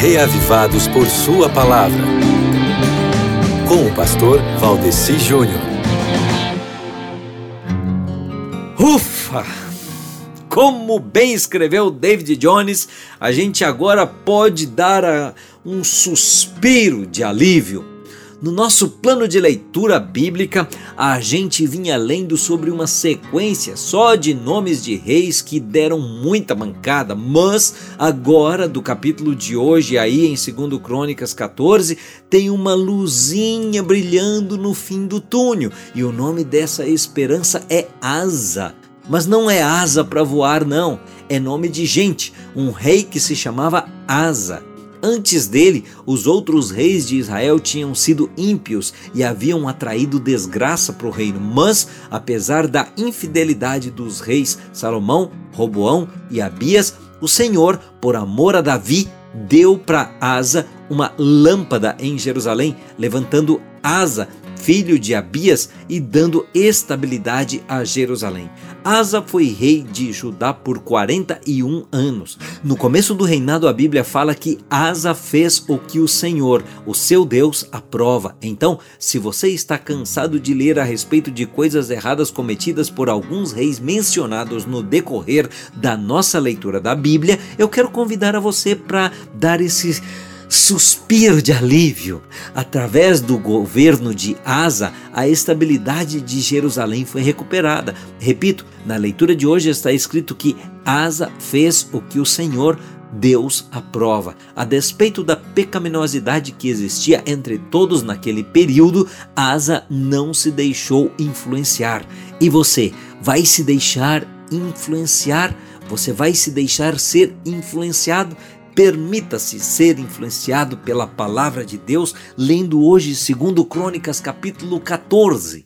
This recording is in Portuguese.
reavivados por Sua palavra. Com o pastor Valdeci Júnior. Ufa! Como bem escreveu David Jones, a gente agora pode dar um suspiro de alívio no nosso plano de leitura bíblica, a gente vinha lendo sobre uma sequência só de nomes de reis que deram muita mancada, mas agora, do capítulo de hoje, aí em 2 Crônicas 14, tem uma luzinha brilhando no fim do túnel, e o nome dessa esperança é Asa. Mas não é asa para voar, não. É nome de gente, um rei que se chamava Asa. Antes dele, os outros reis de Israel tinham sido ímpios e haviam atraído desgraça para o reino. Mas, apesar da infidelidade dos reis Salomão, Roboão e Abias, o Senhor, por amor a Davi, deu para Asa uma lâmpada em Jerusalém, levantando Asa filho de Abias, e dando estabilidade a Jerusalém. Asa foi rei de Judá por 41 anos. No começo do reinado, a Bíblia fala que Asa fez o que o Senhor, o seu Deus, aprova. Então, se você está cansado de ler a respeito de coisas erradas cometidas por alguns reis mencionados no decorrer da nossa leitura da Bíblia, eu quero convidar a você para dar esse suspiro de alívio. Através do governo de Asa, a estabilidade de Jerusalém foi recuperada. Repito, na leitura de hoje está escrito que Asa fez o que o Senhor Deus aprova. A despeito da pecaminosidade que existia entre todos naquele período, Asa não se deixou influenciar. E você vai se deixar influenciar? Você vai se deixar ser influenciado? Permita-se ser influenciado pela palavra de Deus, lendo hoje 2 Crônicas capítulo 14.